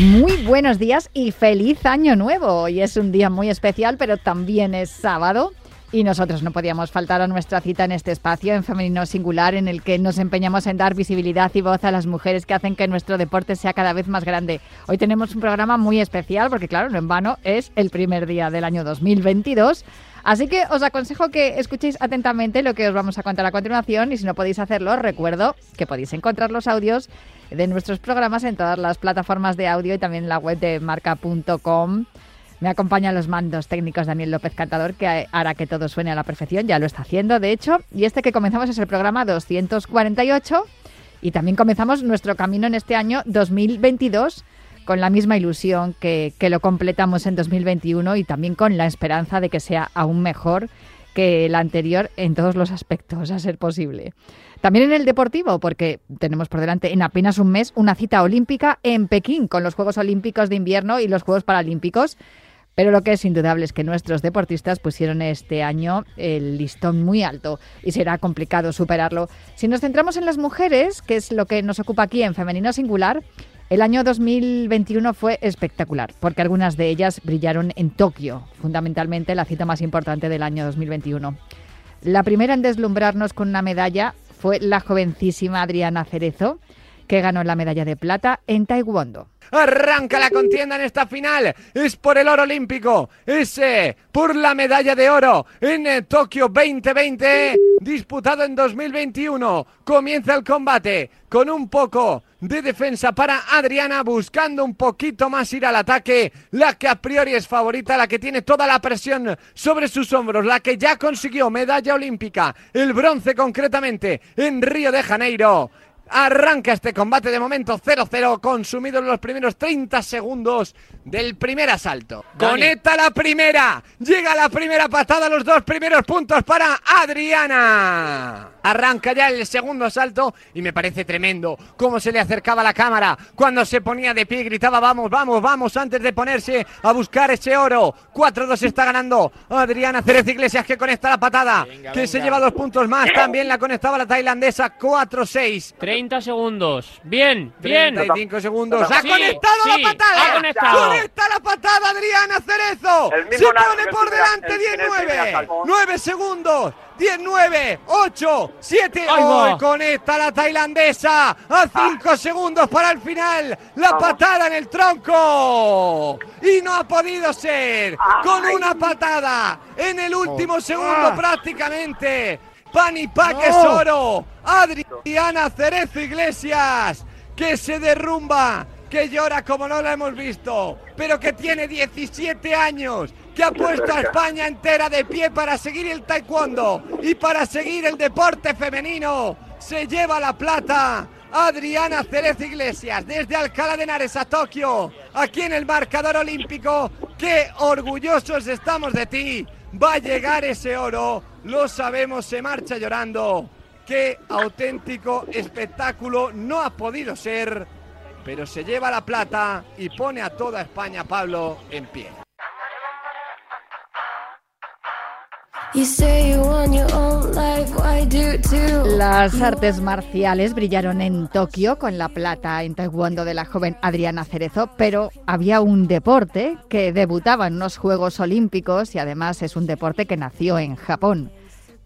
Muy buenos días y feliz año nuevo. Hoy es un día muy especial, pero también es sábado. Y nosotros no podíamos faltar a nuestra cita en este espacio en femenino singular en el que nos empeñamos en dar visibilidad y voz a las mujeres que hacen que nuestro deporte sea cada vez más grande. Hoy tenemos un programa muy especial porque claro, no en vano es el primer día del año 2022. Así que os aconsejo que escuchéis atentamente lo que os vamos a contar a continuación y si no podéis hacerlo, recuerdo que podéis encontrar los audios de nuestros programas en todas las plataformas de audio y también en la web de marca.com. Me acompañan los mandos técnicos Daniel López Cantador, que hará que todo suene a la perfección, ya lo está haciendo, de hecho. Y este que comenzamos es el programa 248 y también comenzamos nuestro camino en este año 2022 con la misma ilusión que, que lo completamos en 2021 y también con la esperanza de que sea aún mejor que el anterior en todos los aspectos, a ser posible. También en el deportivo, porque tenemos por delante en apenas un mes una cita olímpica en Pekín con los Juegos Olímpicos de Invierno y los Juegos Paralímpicos. Pero lo que es indudable es que nuestros deportistas pusieron este año el listón muy alto y será complicado superarlo. Si nos centramos en las mujeres, que es lo que nos ocupa aquí en Femenino Singular, el año 2021 fue espectacular, porque algunas de ellas brillaron en Tokio, fundamentalmente la cita más importante del año 2021. La primera en deslumbrarnos con una medalla fue la jovencísima Adriana Cerezo, que ganó la medalla de plata en Taekwondo. Arranca la contienda en esta final. Es por el oro olímpico. Es por la medalla de oro en eh, Tokio 2020, disputado en 2021. Comienza el combate con un poco de defensa para Adriana, buscando un poquito más ir al ataque. La que a priori es favorita, la que tiene toda la presión sobre sus hombros, la que ya consiguió medalla olímpica, el bronce concretamente en Río de Janeiro. Arranca este combate de momento 0-0, consumido en los primeros 30 segundos del primer asalto. Conecta la primera, llega la primera patada, los dos primeros puntos para Adriana. Arranca ya el segundo asalto y me parece tremendo cómo se le acercaba la cámara cuando se ponía de pie y gritaba vamos, vamos, vamos antes de ponerse a buscar ese oro. 4-2 está ganando Adriana Cerez Iglesias que conecta la patada, que se lleva dos puntos más. También la conectaba la tailandesa 4-6. 30 segundos. Bien, bien. 35 segundos. ¡Ha Sí, conectado sí, la patada! ha conectado. ¡Conecta la patada Adriana Cerezo! El ¡Se pone por delante en- en el primer 19! asalto. 9 segundos. 10, 9, 8, 7. Ahí va. ¡Oh! Conecta la tailandesa. A 5 segundos para el final. La Vamos. patada en el tronco. Y no ha podido ser. Con una patada en el último segundo prácticamente. Pan y pa que es oro. Adriana Cerezo Iglesias. Que se derrumba. Que llora como no la hemos visto. Pero que tiene 17 años. Que ha puesto a España entera de pie para seguir el taekwondo. Y para seguir el deporte femenino. Se lleva la plata. Adriana Cerezo Iglesias desde Alcalá de Henares a Tokio, aquí en el marcador olímpico. ¡Qué orgullosos estamos de ti! Va a llegar ese oro, lo sabemos, se marcha llorando. ¡Qué auténtico espectáculo! No ha podido ser, pero se lleva la plata y pone a toda España, Pablo, en pie. Las artes marciales brillaron en Tokio con la plata en taekwondo de la joven Adriana Cerezo, pero había un deporte que debutaba en unos Juegos Olímpicos y además es un deporte que nació en Japón.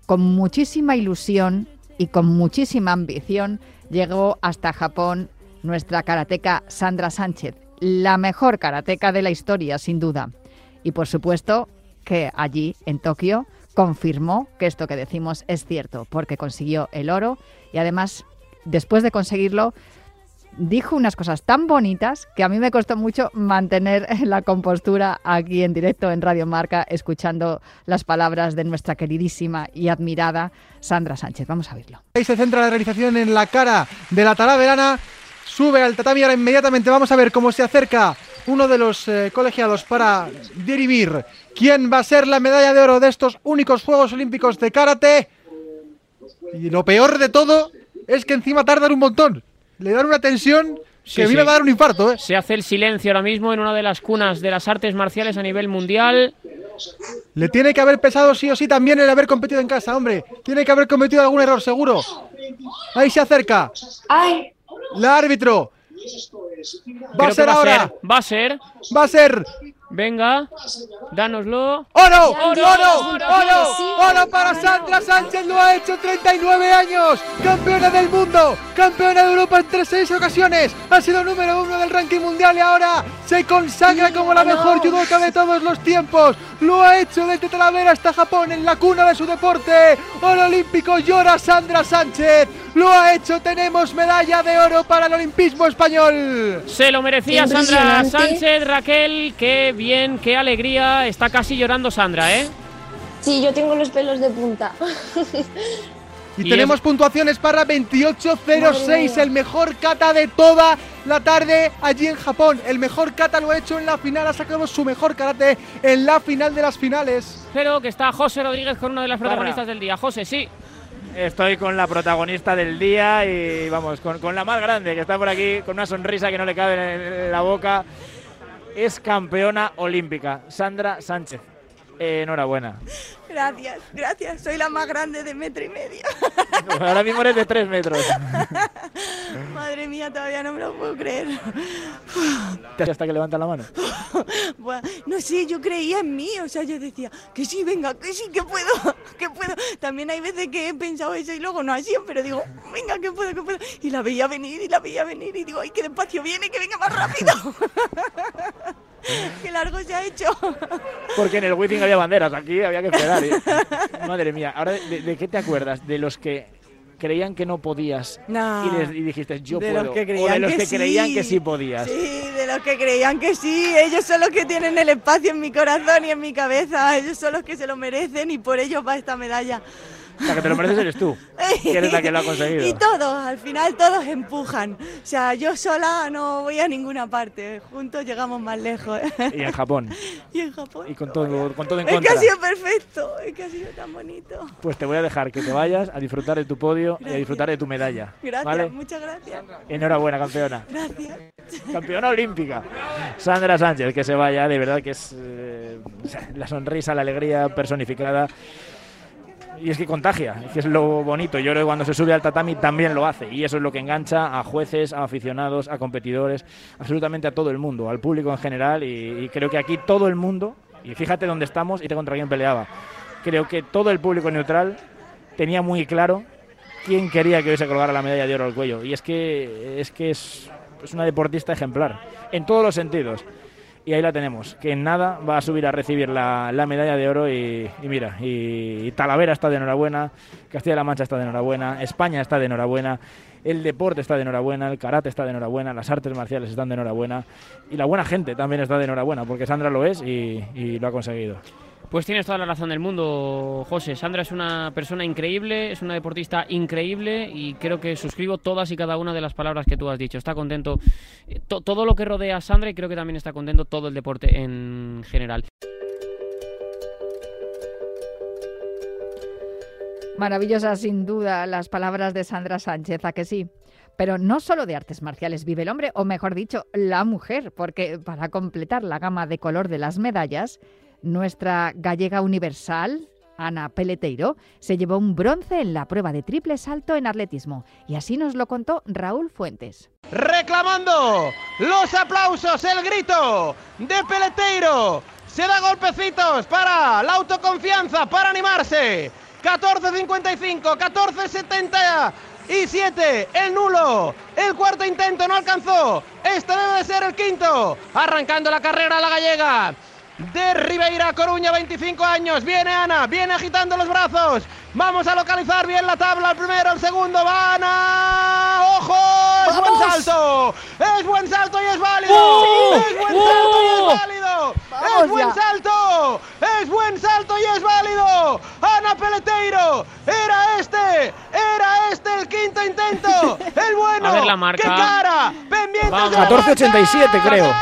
Con muchísima ilusión y con muchísima ambición llegó hasta Japón nuestra karateca Sandra Sánchez, la mejor karateca de la historia, sin duda. Y por supuesto que allí, en Tokio, confirmó que esto que decimos es cierto, porque consiguió el oro y además, después de conseguirlo, dijo unas cosas tan bonitas que a mí me costó mucho mantener la compostura aquí en directo en Radio Marca, escuchando las palabras de nuestra queridísima y admirada Sandra Sánchez. Vamos a verlo. Ahí se centra la realización en la cara de la talaverana. Sube al tatami ahora inmediatamente. Vamos a ver cómo se acerca uno de los eh, colegiados para dirimir quién va a ser la medalla de oro de estos únicos Juegos Olímpicos de karate. Y lo peor de todo es que encima tardan un montón. Le dan una tensión Sí, que viene sí. a dar un infarto, ¿eh? Se hace el silencio ahora mismo en una de las cunas de las artes marciales a nivel mundial. Le tiene que haber pesado sí o sí también el haber competido en casa, hombre. Tiene que haber cometido algún error, seguro. Ahí se acerca. ¡Ay! La árbitro. Va a ser va ahora. Ser, va a ser. Va a ser. Venga, dánoslo. ¡Oro! ¡Oro! ¡Oro! ¡Oro! ¡Oro! ¡Oro para Sandra Sánchez! ¡Lo ha hecho 39 años! ¡Campeona del mundo! ¡Campeona de Europa en tres seis ocasiones! Ha sido número uno del ranking mundial y ahora se consagra como la mejor judoka de todos los tiempos. Lo ha hecho desde Talavera hasta Japón en la cuna de su deporte. Oro olímpico llora Sandra Sánchez. Lo ha hecho. Tenemos medalla de oro para el olimpismo español. Se lo merecía Sandra. Sánchez, Raquel. Qué bien, qué alegría. Está casi llorando Sandra, ¿eh? Sí, yo tengo los pelos de punta. Y, Y tenemos es- puntuaciones para 28.06, Madre mía. el mejor kata de toda la tarde allí en Japón. El mejor kata lo ha hecho en la final, ha sacado su mejor karate en la final de las finales. Pero que está José Rodríguez con una de las protagonistas del día. José, sí. Estoy con la protagonista del día y vamos, con, con la más grande que está por aquí, con una sonrisa que no le cabe en, la boca. Es campeona olímpica, Sandra Sánchez. Eh, enhorabuena. Gracias, gracias. Soy la más grande de metro y medio. Ahora mismo eres de tres metros. Madre mía, todavía no me lo puedo creer. Hasta que levanta la mano. Buah, no sé, yo creía en mí. O sea, yo decía, que sí, venga, que sí, que puedo, que puedo. También hay veces que he pensado eso y luego no sido, pero digo, venga, que puedo, que puedo. Y la veía venir y la veía venir y digo, ay, que despacio viene, que venga más rápido. Qué largo se ha hecho. Porque en el Wizzing había banderas, aquí había que esperar. ¿eh? Madre mía, ahora, de, de qué te acuerdas? ¿De los que creían que no podías No. y, les- y dijiste yo de puedo? los que ¿O creían de los que, sí. creían que sí podías? Sí, de los que creían que sí. Ellos son los que tienen el espacio en mi corazón y en mi cabeza. Ellos son los que se lo merecen y por ellos va esta medalla. La que te lo mereces eres tú, que eres la que lo ha conseguido. Y todos, al final todos empujan. O sea, yo sola no voy a ninguna parte. Juntos llegamos más lejos. Y en Japón. y en Japón. Y con todo, con todo en es que contra. ha sido perfecto. Es que ha sido tan bonito. Pues te voy a dejar que te vayas a disfrutar de tu podio y a Gracias. disfrutar de tu medalla. Gracias, ¿Vale? muchas gracias. Enhorabuena, campeona. Gracias. Campeona olímpica. Sandra Sánchez, que se vaya, de verdad que es eh, la sonrisa, la alegría personificada. Y es que contagia, es que es lo bonito. Yo creo que cuando se sube al tatami también lo hace. Y eso es lo que engancha a jueces, a aficionados, a competidores, absolutamente a todo el mundo, al público en general. Y, y creo que aquí todo el mundo, y fíjate dónde estamos y te contra quién peleaba. Creo que todo el público neutral tenía muy claro quién quería que hoy se colgara la medalla de oro al cuello. Y es que es, que es, es una deportista ejemplar, en todos los sentidos. Y ahí la tenemos, que en nada va a subir a recibir la, la medalla de oro y, mira, y, Talavera está de enhorabuena, Castilla-La Mancha está de enhorabuena, España está de enhorabuena, el deporte está de enhorabuena, el karate está de enhorabuena, las artes marciales están de enhorabuena y la buena gente también está de enhorabuena, porque Sandra lo es y lo ha conseguido. Pues tienes toda la razón del mundo, José. Sandra es una persona increíble, es una deportista increíble y creo que suscribo todas y cada una de las palabras que tú has dicho. Está contento eh, to- todo lo que rodea a Sandra y creo que también está contento todo el deporte en general. Maravillosas, sin duda, las palabras de Sandra Sánchez, ¿a que sí? Pero no solo de artes marciales vive el hombre, o mejor dicho, la mujer, porque para completar la gama de color de las medallas, nuestra gallega universal, Ana Peleteiro, se llevó un bronce en la prueba de triple salto en atletismo. Y así nos lo contó Raúl Fuentes. reclamando los aplausos, el grito de Peleteiro. Se da golpecitos para la autoconfianza, para animarse. 14.55, 14.77, el nulo. El cuarto intento no alcanzó. Este debe de ser el quinto. Arrancando la carrera la gallega. De Ribeira, Coruña, 25 años. Viene Ana, viene agitando los brazos. Vamos a localizar bien la tabla. El primero, el segundo. Va Ana. ¡Ojo! ¡Es buen salto! ¡Es buen salto y es válido! ¡Oh! ¡Es buen salto y ¡Oh! es válido! ¡Es buen ya. salto! ¡Es buen salto y es válido! ¡Ana Peleteiro! ¡Era este! ¡Era este el quinto intento! ¡El bueno! A ver la marca. ¡Qué cara! ¡Pendientes Vamos. de la 14.87 marca! creo.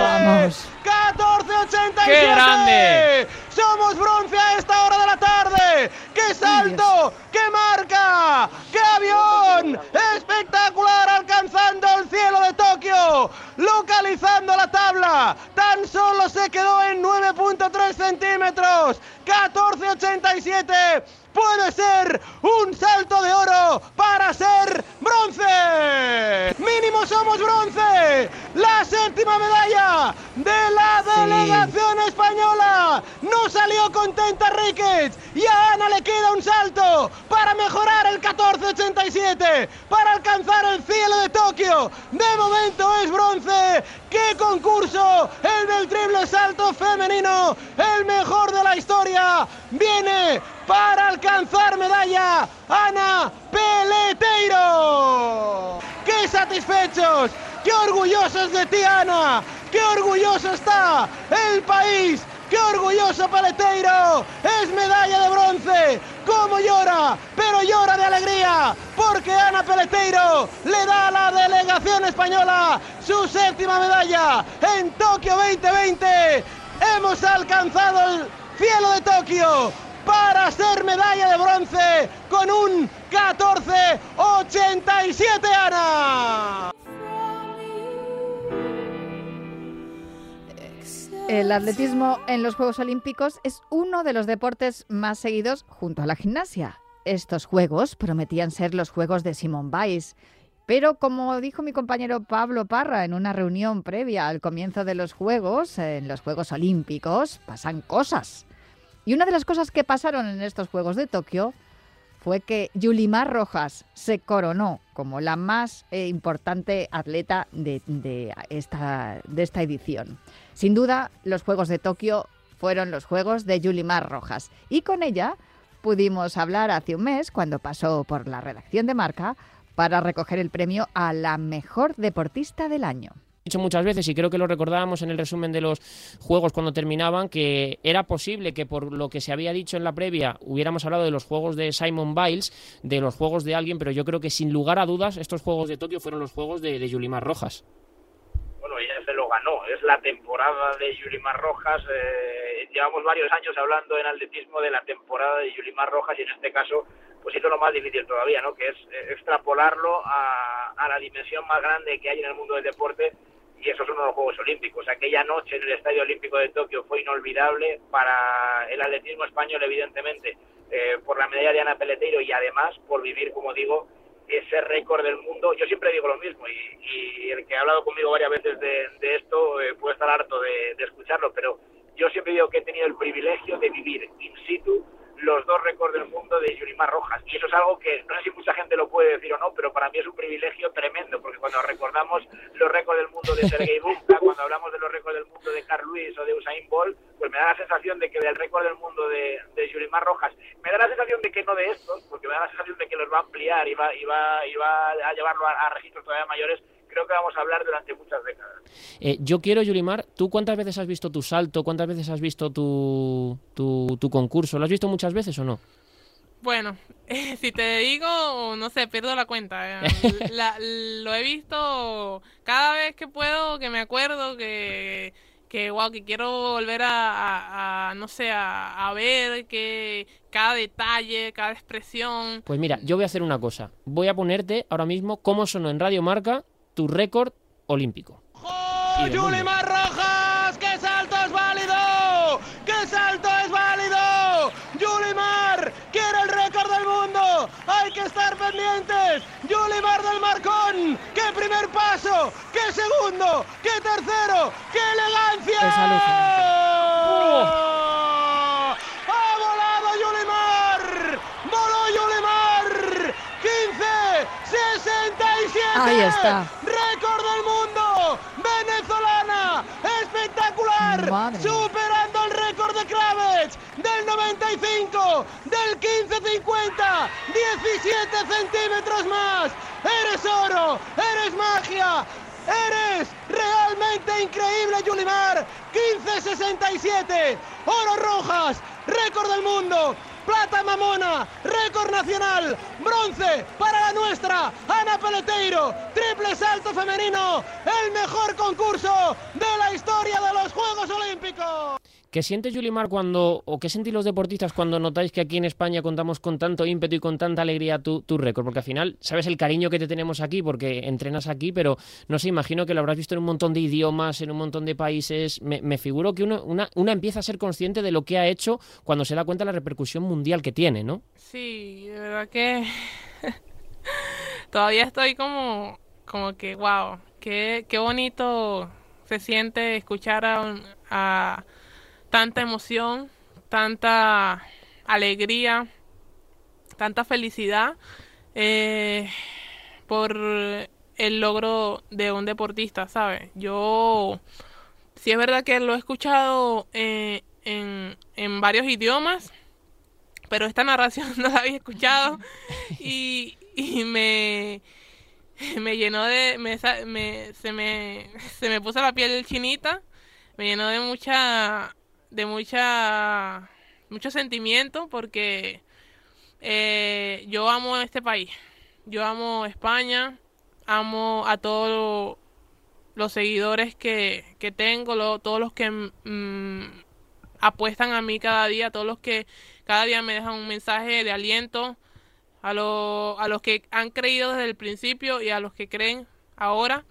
Vamos. 14.87. ¡Qué grande! Somos bronce a esta hora de la tarde. ¡Qué salto! ¡Qué marca! ¡Qué avión! ¡Espectacular! Alcanzando el cielo de Tokio. Localizando la tabla. Tan solo se quedó en 9.3 centímetros. 14.87. Puede ser un salto de oro para ser bronce. Mínimo somos bronce. La séptima medalla de la delegación española. No salió contenta Ricketts y a Ana le queda un salto para mejorar el 14.87, para alcanzar el cielo de Tokio. De momento es bronce. ¡Qué concurso! El del triple salto femenino, el mejor de la historia. Viene para alcanzar medalla Ana Peleteiro. ¡Qué satisfechos! ¡Qué orgullosos de ti, Ana! ¡Qué orgulloso está el país! ¡Qué orgulloso Peleteiro! ¡Es medalla de bronce! ¿Cómo llora? Pero llora de alegría, porque Ana Peleteiro le da a la delegación española su séptima medalla en Tokio 2020. Hemos alcanzado el cielo de Tokio para ser medalla de bronce con un 14.87 Ana. El atletismo en los Juegos Olímpicos es uno de los deportes más seguidos junto a la gimnasia. Estos Juegos prometían ser los Juegos de Simone Biles, pero como dijo mi compañero Pablo Parra en una reunión previa al comienzo de los Juegos, en los Juegos Olímpicos, pasan cosas. Y una de las cosas que pasaron en estos Juegos de Tokio fue que Yulimar Rojas se coronó como la más eh, importante atleta de, esta, de esta edición. Sin duda, los Juegos de Tokio fueron los Juegos de Yulimar Rojas. Y con ella pudimos hablar hace un mes, cuando pasó por la redacción de Marca, para recoger el premio a la mejor deportista del año dicho muchas veces y creo que lo recordábamos en el resumen de los juegos cuando terminaban que era posible que por lo que se había dicho en la previa hubiéramos hablado de los juegos de Simon Biles, de los juegos de alguien, pero yo creo que sin lugar a dudas estos juegos de Tokio fueron los juegos de, Yulimar Rojas. Bueno, ella se lo ganó, es la temporada de Yulimar Rojas. Eh, llevamos varios años hablando en atletismo de la temporada de Yulimar Rojas y en este caso pues hizo lo más difícil todavía, ¿no? Que es eh, extrapolarlo a, a la dimensión más grande que hay en el mundo del deporte y esos son los Juegos Olímpicos. Aquella noche en el Estadio Olímpico de Tokio fue inolvidable para el atletismo español, evidentemente, eh, por la medalla de Ana Peleteiro y además por vivir, como digo, ese récord del mundo. Yo siempre digo lo mismo y, el que ha hablado conmigo varias veces de, de esto eh, puede estar harto de, de escucharlo, pero yo siempre digo que he tenido el privilegio de vivir in situ los dos récords del mundo de Yulimar Rojas. Y eso es algo que no sé si mucha gente lo puede decir o no, pero para mí es un privilegio tremendo, porque cuando recordamos los récords del mundo de Sergei Bubka, cuando hablamos de los récords del mundo de Carl Lewis o de Usain Bolt, pues me da la sensación de que del récord del mundo de, de Yulimar Rojas, me da la sensación de que no de estos, porque me da la sensación de que los va a ampliar y va, y va, y va a llevarlo a registros todavía mayores, creo que vamos a hablar durante muchas décadas. Eh, yo quiero, Yulimar, ¿tú cuántas veces has visto tu salto? ¿Cuántas veces has visto tu, tu, tu concurso? ¿Lo has visto muchas veces o no? Bueno, eh, si te digo, no sé, pierdo la cuenta. eh. La- lo he visto cada vez que puedo, que me acuerdo, que, que wow, que quiero volver a, a- a, no sé, a, a ver que cada detalle, cada expresión. Pues mira, yo voy a hacer una cosa. Voy a ponerte ahora mismo cómo sonó en Radio Marca tu récord olímpico. Yulimar Rojas, qué salto es válido, qué salto es válido. Yulimar quiere el récord del mundo, hay que estar pendientes. Yulimar del Marcón, qué primer paso, qué segundo, qué tercero, qué elegancia. Ha volado Yulimar, voló Yulimar, 15, 67. Ahí está. Récord del mundo, venezolana, superando el récord de Kravets del 95, del 15-50, 17 centímetros más. Eres oro, eres magia, eres realmente increíble, Yulimar. 15-67, oro rojas, récord del mundo. Plata Mamona, récord nacional, bronce para la nuestra, Ana Peleteiro, triple salto femenino, el mejor concurso de la historia de los Juegos Olímpicos. ¿Qué siente Yulimar cuando, o qué sentís los deportistas cuando notáis que aquí en España contamos con tanto ímpetu y con tanta alegría tu, tu récord? Porque al final, sabes el cariño que te tenemos aquí porque entrenas aquí, pero no sé, imagino que lo habrás visto en un montón de idiomas, en un montón de países. Me, figuro que uno, una, una empieza a ser consciente de lo que ha hecho cuando se da cuenta de la repercusión mundial que tiene, ¿no? Sí, de verdad que todavía estoy como, como que, wow, qué, qué bonito se siente escuchar a, a tanta emoción, tanta alegría, tanta felicidad eh, por el logro de un deportista, ¿sabes? Yo, sí es verdad que lo he escuchado eh, en, en varios idiomas, pero esta narración no la había escuchado y, y me, me llenó de, me, me- se, me, se me puso la piel chinita, me llenó de mucha, de mucha, mucho sentimiento porque eh, yo amo este país, yo amo España, amo a todos los seguidores que, que tengo, todos los que mm, apuestan a mí cada día, todos los que cada día me dejan un mensaje de aliento, a, lo- a los que han creído desde el principio y a los que creen ahora.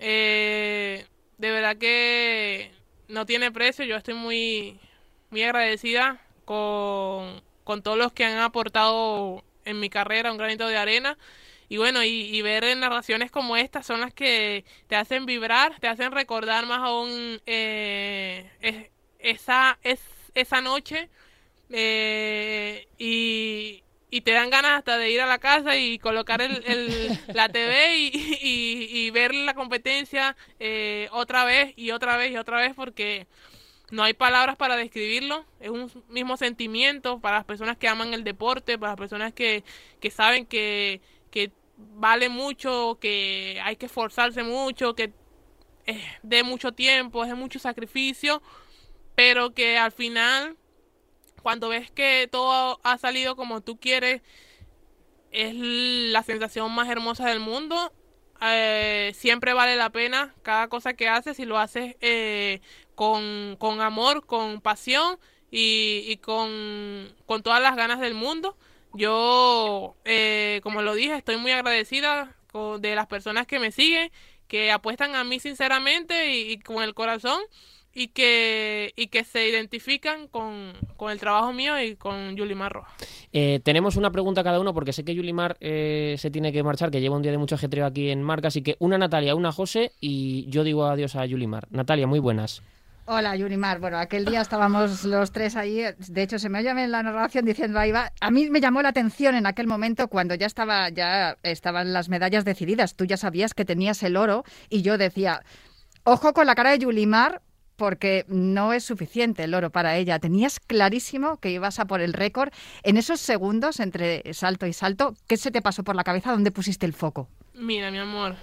Eh, de verdad que no tiene precio, yo estoy muy, muy agradecida con, con todos los que han aportado en mi carrera un granito de arena. Y bueno, y, ver narraciones como estas son las que te hacen vibrar, te hacen recordar más aún eh, es- esa, es, esa noche eh, y, y te dan ganas hasta de ir a la casa y colocar el, el- la TV y, y- ver la competencia eh, otra vez y otra vez y otra vez porque no hay palabras para describirlo, es un mismo sentimiento para las personas que aman el deporte, para las personas que, que saben que, que vale mucho, que hay que esforzarse mucho, que es de mucho tiempo, es de mucho sacrificio, pero que al final, cuando ves que todo ha salido como tú quieres, es la sensación más hermosa del mundo. Eh, siempre vale la pena cada cosa que haces y lo haces eh, con, con amor, con pasión y, con, todas las ganas del mundo. Yo, eh, como lo dije, estoy muy agradecida de las personas que me siguen, que apuestan a mí sinceramente y con el corazón y que, y que se identifican con, con el trabajo mío y con Yulimar Rojas. Eh, tenemos una pregunta cada uno porque sé que Yulimar eh, se tiene que marchar, que lleva un día de mucho ajetreo aquí en Marca, así que una Natalia, una José y yo digo adiós a Yulimar. Natalia, muy buenas. Hola, Yulimar. Bueno, aquel día estábamos los tres ahí. De hecho, se me oye en la narración diciendo ahí va. A mí me llamó la atención en aquel momento cuando ya estaba, ya estaban las medallas decididas. Tú ya sabías que tenías el oro y yo decía, ojo con la cara de Yulimar porque no es suficiente el oro para ella. Tenías clarísimo que ibas a por el récord. En esos segundos entre salto y salto, ¿qué se te pasó por la cabeza? ¿Dónde pusiste el foco? Mira, mi amor.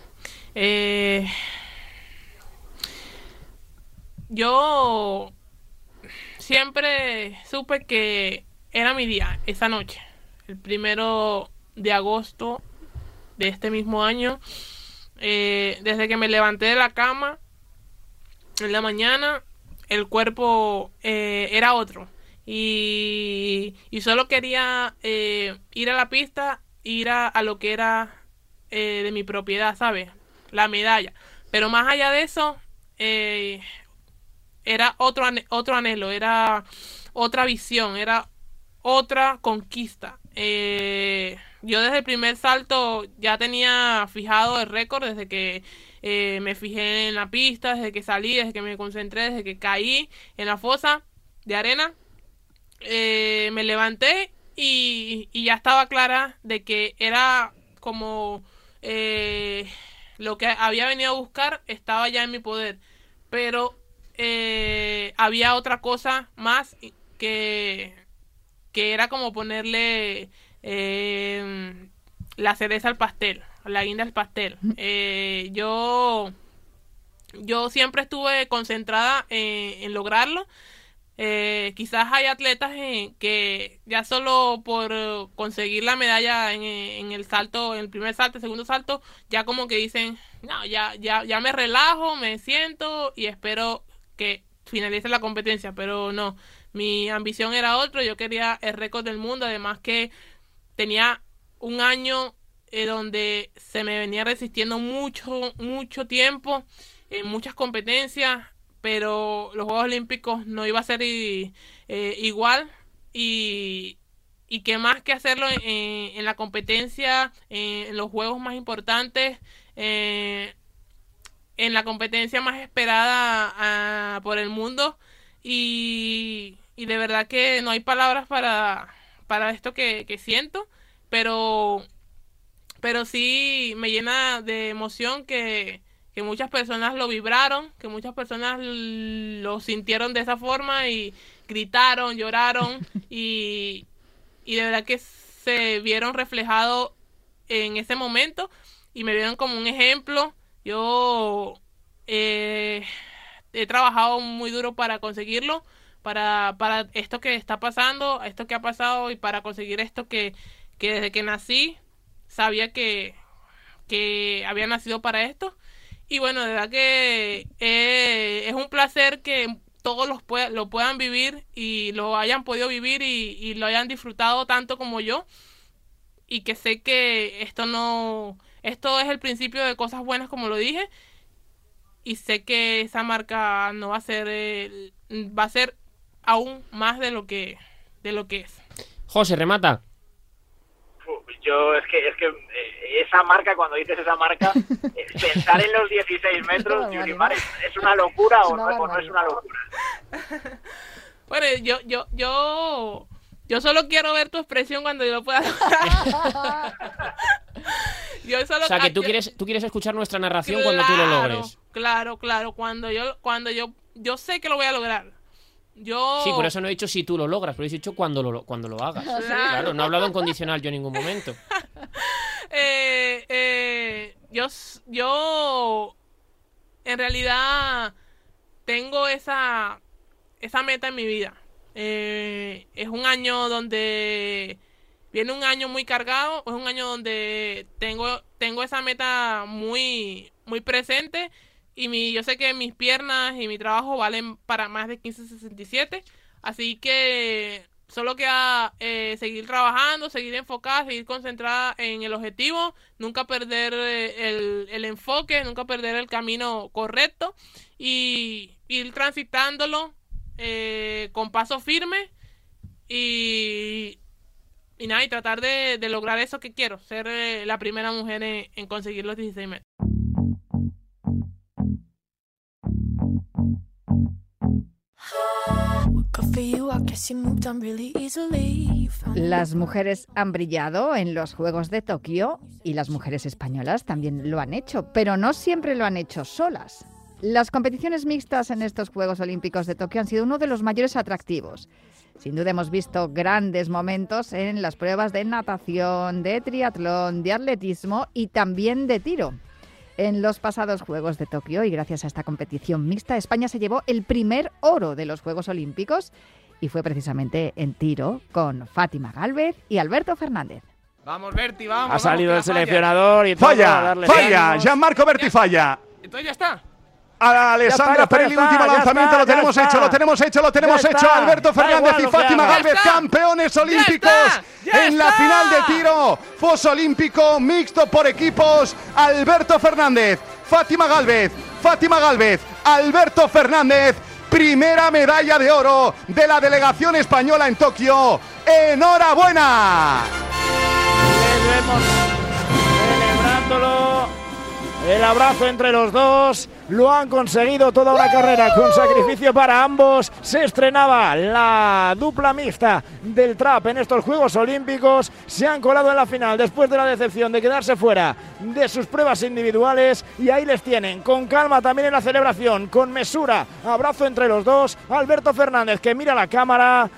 eh, yo siempre supe que era mi día esa noche, el primero de agosto de este mismo año. Eh, desde que me levanté de la cama en la mañana, el cuerpo eh, era otro. Y, y solo quería eh, ir a la pista, ir a, a lo que era eh, de mi propiedad, ¿sabes? La medalla. Pero más allá de eso, era otro, otro anhelo, era otra visión, era otra conquista. Yo desde el primer salto ya tenía fijado el récord, desde que eh, me fijé en la pista, desde que salí, desde que me concentré, desde que caí en la fosa de arena. Eh, me levanté y, ya estaba clara de que era como eh, lo que había venido a buscar estaba ya en mi poder. Pero eh, había otra cosa más que, que era como ponerle eh, la cereza al pastel, la guinda al pastel. Eh, yo, yo siempre estuve concentrada en, en lograrlo, Eh, quizás hay atletas en- que ya solo por conseguir la medalla en, en el salto, en el primer salto, el segundo salto, ya como que dicen, no, ya, ya, ya me relajo, me siento y espero que finalice la competencia, pero no, mi ambición era otro, yo quería el récord del mundo, además que tenía un año eh, donde se me venía resistiendo mucho, mucho tiempo en muchas competencias, pero los Juegos Olímpicos no iba a ser eh, igual. Y, y qué más que hacerlo en, la competencia, en, los Juegos más importantes, eh, en la competencia más esperada por el mundo. Y, y de verdad que no hay palabras para, para esto que, que siento, pero pero sí me llena de emoción que, que muchas personas lo vibraron, que muchas personas lo sintieron de esa forma y gritaron, lloraron y, y de verdad que se vieron reflejados en ese momento y me vieron como un ejemplo. Yo eh, he trabajado muy duro para conseguirlo, para, para esto que está pasando, esto que ha pasado y para conseguir esto que, que desde que nací sabía que, que había nacido para esto. Y bueno, de verdad que eh, es un placer que todos los lo puedan vivir y lo hayan podido vivir y, y lo hayan disfrutado tanto como yo. Y que sé que esto no, esto es el principio de cosas buenas como lo dije. Y sé que esa marca no va a ser, va a ser aún más de lo que, de lo que es. José, remata. Yo es que es que eh, esa marca, cuando dices esa marca, eh, pensar en los 16 metros, Qué Yurimar, ¿es, es una locura o no, o no es una locura? Bueno, yo, yo, yo, yo solo quiero ver tu expresión cuando yo lo pueda lograr. yo solo O sea, que tú yo- quieres, tú quieres escuchar nuestra narración cuando tú lo logres. Claro, claro, cuando yo, cuando yo, yo sé que lo voy a lograr. Yo. Sí, por eso no he dicho si tú lo logras, pero he dicho cuando lo, cuando lo hagas. Claro. Claro, no he hablado en condicional yo en ningún momento. eh, eh, yo, yo en realidad tengo esa, esa meta en mi vida. Eh, es un año donde viene un año muy cargado, es un año donde tengo, tengo esa meta muy, muy presente y mi, yo sé que mis piernas y mi trabajo valen para más de 15.67, así que solo queda eh, seguir trabajando, seguir enfocada, seguir concentrada en el objetivo, nunca perder eh, el, el enfoque, nunca perder el camino correcto y ir transitándolo eh, con paso firme y, y nada, y tratar de, de lograr eso que quiero, ser la primera mujer en, en conseguir los 16 metros. Las mujeres han brillado en los Juegos de Tokio y las mujeres españolas también lo han hecho, pero no siempre lo han hecho solas. Las competiciones mixtas en estos Juegos Olímpicos de Tokio han sido uno de los mayores atractivos. Sin duda hemos visto grandes momentos en las pruebas de natación, de triatlón, de atletismo y también de tiro. En los pasados Juegos de Tokio y gracias a esta competición mixta, España se llevó el primer oro de los Juegos Olímpicos y fue precisamente en tiro con Fátima Galvez y Alberto Fernández. Vamos, Berti, vamos. Ha salido el vamos, falla. seleccionador y todo a Falla, darle falla. Gianmarco Berti falla. Entonces ya está. A Alessandra Perilli, ya último lanzamiento, está, lo tenemos está. hecho, lo tenemos hecho, lo tenemos hecho. está. Alberto Fernández igual y Fátima. Galvez, campeones olímpicos está, ya en la final de tiro. Foso olímpico mixto por equipos. Alberto Fernández, Fátima Galvez, Fátima Galvez, Alberto Fernández. Primera medalla de oro de la delegación española en Tokio. ¡Enhorabuena! El abrazo entre los dos. Lo han conseguido toda una carrera con sacrificio para ambos. Se estrenaba la dupla mixta del trap en estos Juegos Olímpicos. Se han colado en la final después de la decepción de quedarse fuera de sus pruebas individuales. Y ahí les tienen, con calma también en la celebración, con mesura. Abrazo entre los dos. Alberto Fernández que mira la cámara.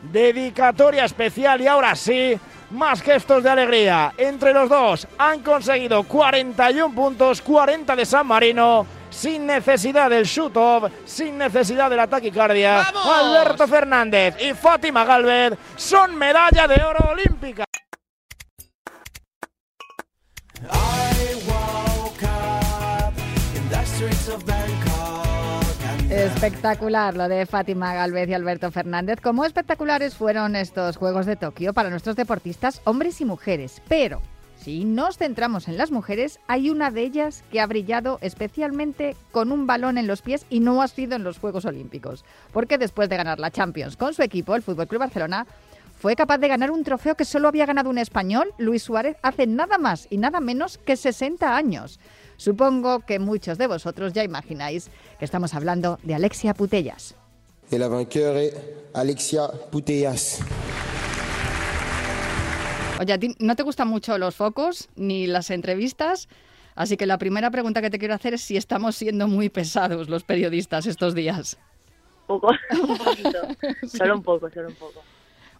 Dedicatoria especial y ahora sí, más gestos de alegría. Entre los dos han conseguido 41 puntos, 40 de San Marino sin necesidad del shoot-off, sin necesidad de la taquicardia. Alberto Fernández y Fátima Galvez son medalla de oro olímpica. Espectacular lo de Fátima Galvez y Alberto Fernández. Como espectaculares fueron estos Juegos de Tokio para nuestros deportistas, hombres y mujeres. Pero si nos centramos en las mujeres, hay una de ellas que ha brillado especialmente con un balón en los pies y no ha sido en los Juegos Olímpicos. Porque después de ganar la Champions con su equipo, el Club Barcelona, fue capaz de ganar un trofeo que solo había ganado un español, Luis Suárez, hace nada más y nada menos que 60 años. Supongo que muchos de vosotros ya imagináis que estamos hablando de Alexia Putellas. Et la vainqueur est Alexia Putellas. Oye, a ti no te gustan mucho los focos ni las entrevistas, así que la primera pregunta que te quiero hacer es si estamos siendo muy pesados los periodistas estos días. poco, un poquito, solo un poco, solo un poco.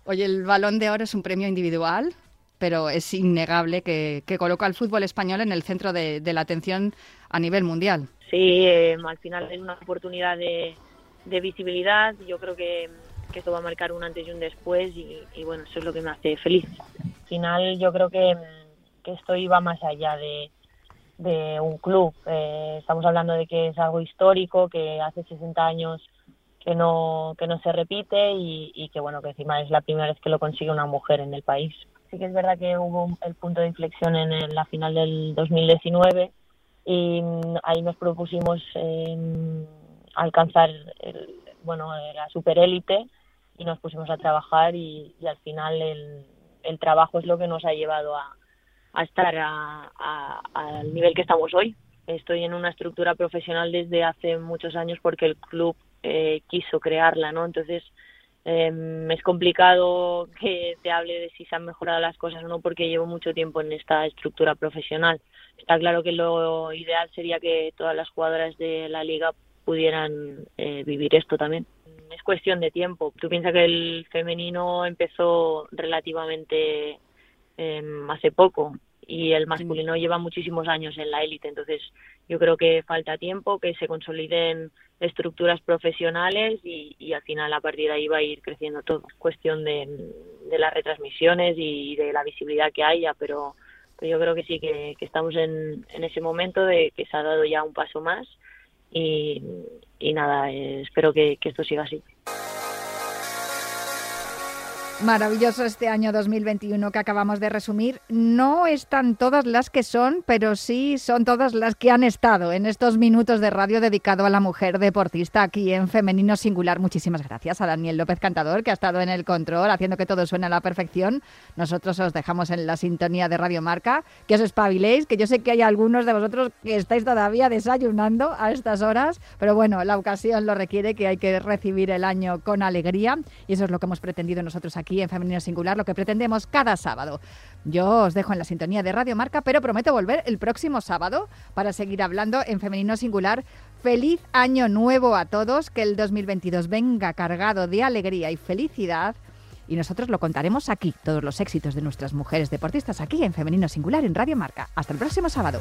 Oye, el Balón de Oro es un premio individual, pero es innegable que, que coloca al fútbol español en el centro de, de la atención a nivel mundial. Sí, eh, al final es una oportunidad de, de visibilidad. Yo creo que, que esto va a marcar un antes y un después y, bueno, eso es lo que me hace feliz. Al final yo creo que, que esto iba más allá de, de un club. Eh, estamos hablando de que es algo histórico, que hace 60 años que no, que no se repite y que bueno, que encima es la primera vez que lo consigue una mujer en el país. Sí que es verdad que hubo el punto de inflexión en, la final del 2019 y mm, ahí nos propusimos eh, alcanzar el, bueno, la superélite y nos pusimos a trabajar y, al final el, trabajo es lo que nos ha llevado a, estar a- al nivel que estamos hoy. Estoy en una estructura profesional desde hace muchos años porque el club eh, quiso crearla, ¿no? Entonces eh, es complicado que te hable de si se han mejorado las cosas o no porque llevo mucho tiempo en esta estructura profesional. Está claro que lo ideal sería que todas las jugadoras de la liga pudieran eh, vivir esto también. Es cuestión de tiempo. Tú piensas que el femenino empezó relativamente eh, hace poco y el masculino lleva muchísimos años en la élite. Entonces, yo creo que falta tiempo, que se consoliden estructuras profesionales y, y al final a partir de ahí va a ir creciendo todo. Es cuestión de, de las retransmisiones y de la visibilidad que haya, pero, pero yo creo que sí, que, que estamos en, en ese momento de que se ha dado ya un paso más y, y nada, eh, espero que, que esto siga así. Maravilloso este año 2021 que acabamos de resumir. No están todas las que son, pero sí son todas las que han estado en estos minutos de radio dedicado a la mujer deportista aquí en Femenino Singular. Muchísimas gracias a Daniel López Cantador, que ha estado en el control haciendo que todo suene a la perfección. Nosotros os dejamos en la sintonía de Radio Marca, que os espabiléis, que yo sé que hay algunos de vosotros que estáis todavía desayunando a estas horas, pero bueno, la ocasión lo requiere, que hay que recibir el año con alegría y eso es lo que hemos pretendido nosotros aquí en Femenino Singular, lo que pretendemos cada sábado. Yo os dejo en la sintonía de Radio Marca, pero prometo volver el próximo sábado para seguir hablando en Femenino Singular. Feliz año nuevo a todos, que el 2022 venga cargado de alegría y felicidad. Y nosotros lo contaremos aquí, todos los éxitos de nuestras mujeres deportistas aquí en Femenino Singular en Radio Marca. Hasta el próximo sábado.